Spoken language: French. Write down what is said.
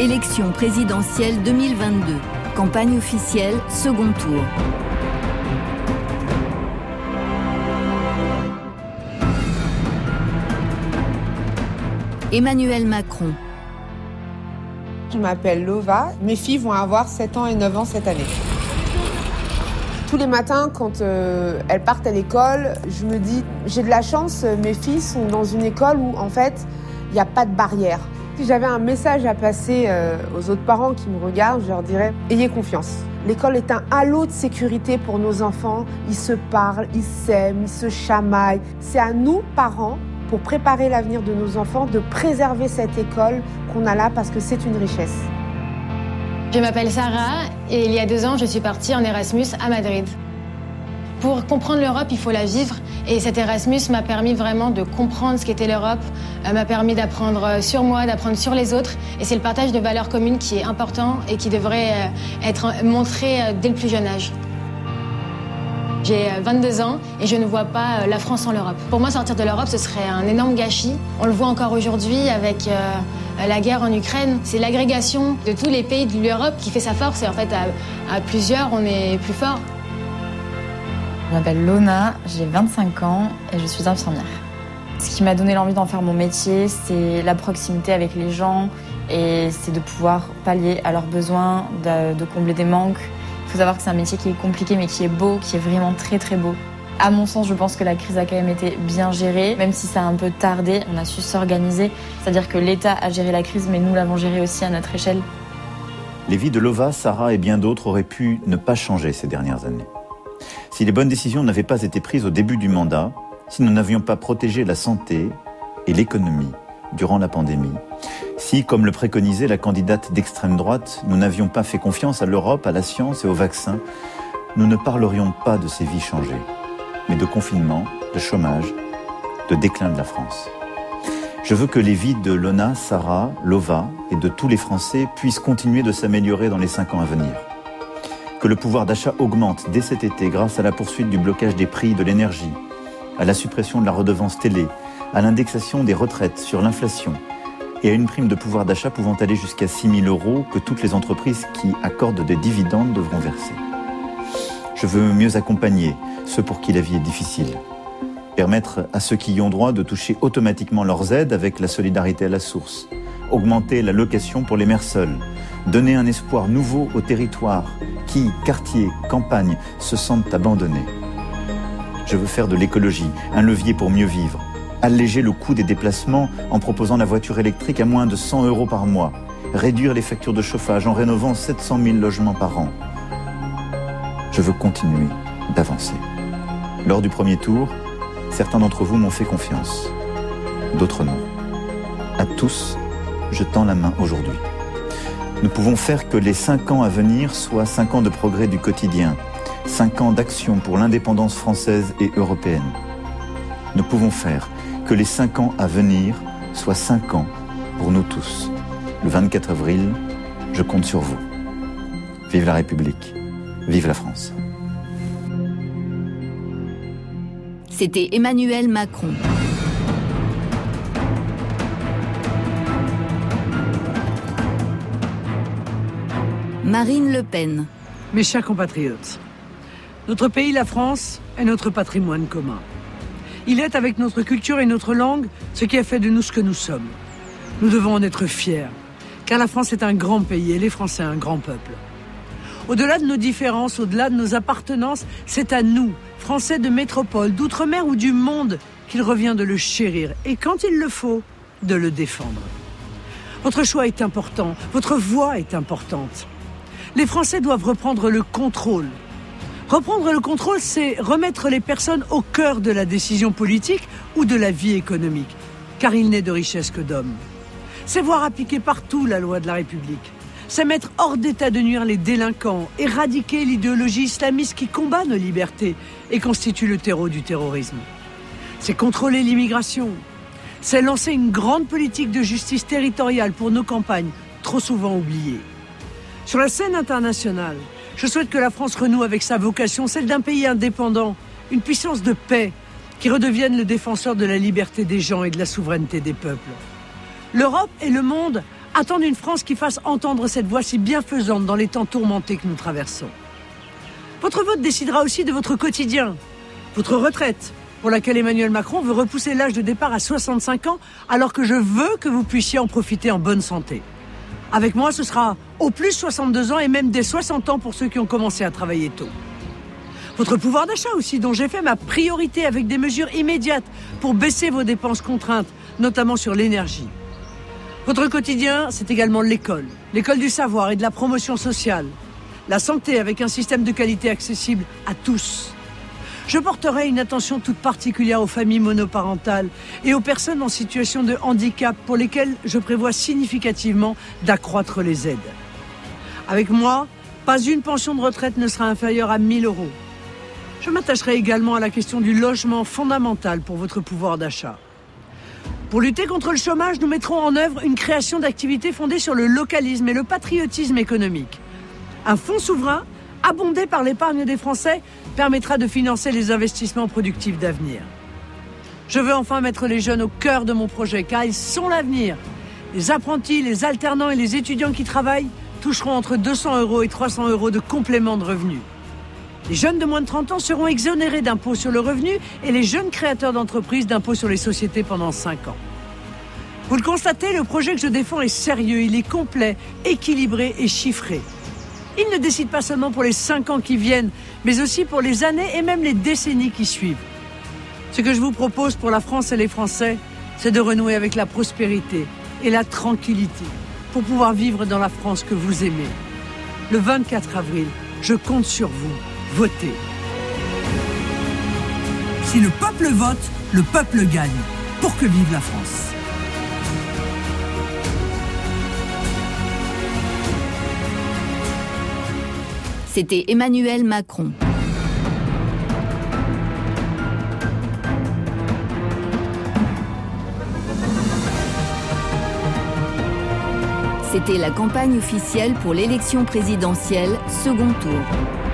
Élection présidentielle 2022. Campagne officielle, second tour. Emmanuel Macron. Je m'appelle Lova. Mes filles vont avoir 7 ans et 9 ans cette année. Tous les matins, quand euh, elles partent à l'école, je me dis, j'ai de la chance, mes filles sont dans une école où, en fait, il n'y a pas de barrière. Si j'avais un message à passer euh, aux autres parents qui me regardent, je leur dirais ayez confiance. L'école est un halo de sécurité pour nos enfants. Ils se parlent, ils s'aiment, ils se chamaillent. C'est à nous, parents, pour préparer l'avenir de nos enfants, de préserver cette école qu'on a là parce que c'est une richesse. Je m'appelle Sarah et il y a deux ans, je suis partie en Erasmus à Madrid. Pour comprendre l'Europe, il faut la vivre. Et cet Erasmus m'a permis vraiment de comprendre ce qu'était l'Europe, euh, m'a permis d'apprendre sur moi, d'apprendre sur les autres. Et c'est le partage de valeurs communes qui est important et qui devrait euh, être montré euh, dès le plus jeune âge. J'ai 22 ans et je ne vois pas la France sans l'Europe. Pour moi, sortir de l'Europe, ce serait un énorme gâchis. On le voit encore aujourd'hui avec la guerre en Ukraine. C'est l'agrégation de tous les pays de l'Europe qui fait sa force. Et en fait, à plusieurs, on est plus fort. Je m'appelle Lona, j'ai 25 ans et je suis infirmière. Ce qui m'a donné l'envie d'en faire mon métier, c'est la proximité avec les gens et c'est de pouvoir pallier à leurs besoins, de, combler des manques. Il faut savoir que c'est un métier qui est compliqué mais qui est beau, qui est vraiment très très beau. À mon sens, je pense que la crise a quand même été bien gérée, même si ça a un peu tardé, on a su s'organiser. C'est-à-dire que l'État a géré la crise, mais nous l'avons gérée aussi à notre échelle. Les vies de Lova, Sarah et bien d'autres auraient pu ne pas changer ces dernières années. Si les bonnes décisions n'avaient pas été prises au début du mandat, si nous n'avions pas protégé la santé et l'économie durant la pandémie, si, comme le préconisait la candidate d'extrême droite, nous n'avions pas fait confiance à l'Europe, à la science et au vaccin, nous ne parlerions pas de ces vies changées, mais de confinement, de chômage, de déclin de la France. Je veux que les vies de Lona, Sarah, Lova et de tous les Français puissent continuer de s'améliorer dans les cinq ans à venir que le pouvoir d'achat augmente dès cet été grâce à la poursuite du blocage des prix de l'énergie, à la suppression de la redevance télé, à l'indexation des retraites sur l'inflation et à une prime de pouvoir d'achat pouvant aller jusqu'à 6 000 euros que toutes les entreprises qui accordent des dividendes devront verser. Je veux mieux accompagner ceux pour qui la vie est difficile. Permettre à ceux qui y ont droit de toucher automatiquement leurs aides avec la solidarité à la source. Augmenter la location pour les mères seules. Donner un espoir nouveau aux territoires qui, quartiers, campagnes, se sentent abandonnés. Je veux faire de l'écologie un levier pour mieux vivre, alléger le coût des déplacements en proposant la voiture électrique à moins de 100 euros par mois, réduire les factures de chauffage en rénovant 700 000 logements par an. Je veux continuer d'avancer. Lors du premier tour, certains d'entre vous m'ont fait confiance, d'autres non. À tous, je tends la main aujourd'hui. Nous pouvons faire que les cinq ans à venir soient cinq ans de progrès du quotidien, cinq ans d'action pour l'indépendance française et européenne. Nous pouvons faire que les cinq ans à venir soient cinq ans pour nous tous. Le 24 avril, je compte sur vous. Vive la République, vive la France. C'était Emmanuel Macron. Marine Le Pen. Mes chers compatriotes, notre pays, la France, est notre patrimoine commun. Il est, avec notre culture et notre langue, ce qui a fait de nous ce que nous sommes. Nous devons en être fiers, car la France est un grand pays et les Français un grand peuple. Au-delà de nos différences, au-delà de nos appartenances, c'est à nous, Français de métropole, d'outre-mer ou du monde, qu'il revient de le chérir et, quand il le faut, de le défendre. Votre choix est important, votre voix est importante les Français doivent reprendre le contrôle. Reprendre le contrôle, c'est remettre les personnes au cœur de la décision politique ou de la vie économique, car il n'est de richesse que d'hommes. C'est voir appliquer partout la loi de la République. C'est mettre hors d'état de nuire les délinquants, éradiquer l'idéologie islamiste qui combat nos libertés et constitue le terreau du terrorisme. C'est contrôler l'immigration. C'est lancer une grande politique de justice territoriale pour nos campagnes, trop souvent oubliées. Sur la scène internationale, je souhaite que la France renoue avec sa vocation, celle d'un pays indépendant, une puissance de paix, qui redevienne le défenseur de la liberté des gens et de la souveraineté des peuples. L'Europe et le monde attendent une France qui fasse entendre cette voix si bienfaisante dans les temps tourmentés que nous traversons. Votre vote décidera aussi de votre quotidien, votre retraite, pour laquelle Emmanuel Macron veut repousser l'âge de départ à 65 ans, alors que je veux que vous puissiez en profiter en bonne santé. Avec moi, ce sera au plus 62 ans et même dès 60 ans pour ceux qui ont commencé à travailler tôt. Votre pouvoir d'achat aussi, dont j'ai fait ma priorité avec des mesures immédiates pour baisser vos dépenses contraintes, notamment sur l'énergie. Votre quotidien, c'est également l'école, l'école du savoir et de la promotion sociale, la santé avec un système de qualité accessible à tous. Je porterai une attention toute particulière aux familles monoparentales et aux personnes en situation de handicap pour lesquelles je prévois significativement d'accroître les aides. Avec moi, pas une pension de retraite ne sera inférieure à 1000 euros. Je m'attacherai également à la question du logement fondamental pour votre pouvoir d'achat. Pour lutter contre le chômage, nous mettrons en œuvre une création d'activités fondées sur le localisme et le patriotisme économique. Un fonds souverain, abondé par l'épargne des Français, permettra de financer les investissements productifs d'avenir. Je veux enfin mettre les jeunes au cœur de mon projet, car ils sont l'avenir. Les apprentis, les alternants et les étudiants qui travaillent toucheront entre 200 euros et 300 euros de complément de revenus. Les jeunes de moins de 30 ans seront exonérés d'impôts sur le revenu et les jeunes créateurs d'entreprises d'impôts sur les sociétés pendant 5 ans. Vous le constatez, le projet que je défends est sérieux, il est complet, équilibré et chiffré. Il ne décide pas seulement pour les 5 ans qui viennent, mais aussi pour les années et même les décennies qui suivent. Ce que je vous propose pour la France et les Français, c'est de renouer avec la prospérité et la tranquillité pour pouvoir vivre dans la France que vous aimez. Le 24 avril, je compte sur vous votez. Si le peuple vote, le peuple gagne. Pour que vive la France. C'était Emmanuel Macron. C'était la campagne officielle pour l'élection présidentielle, second tour.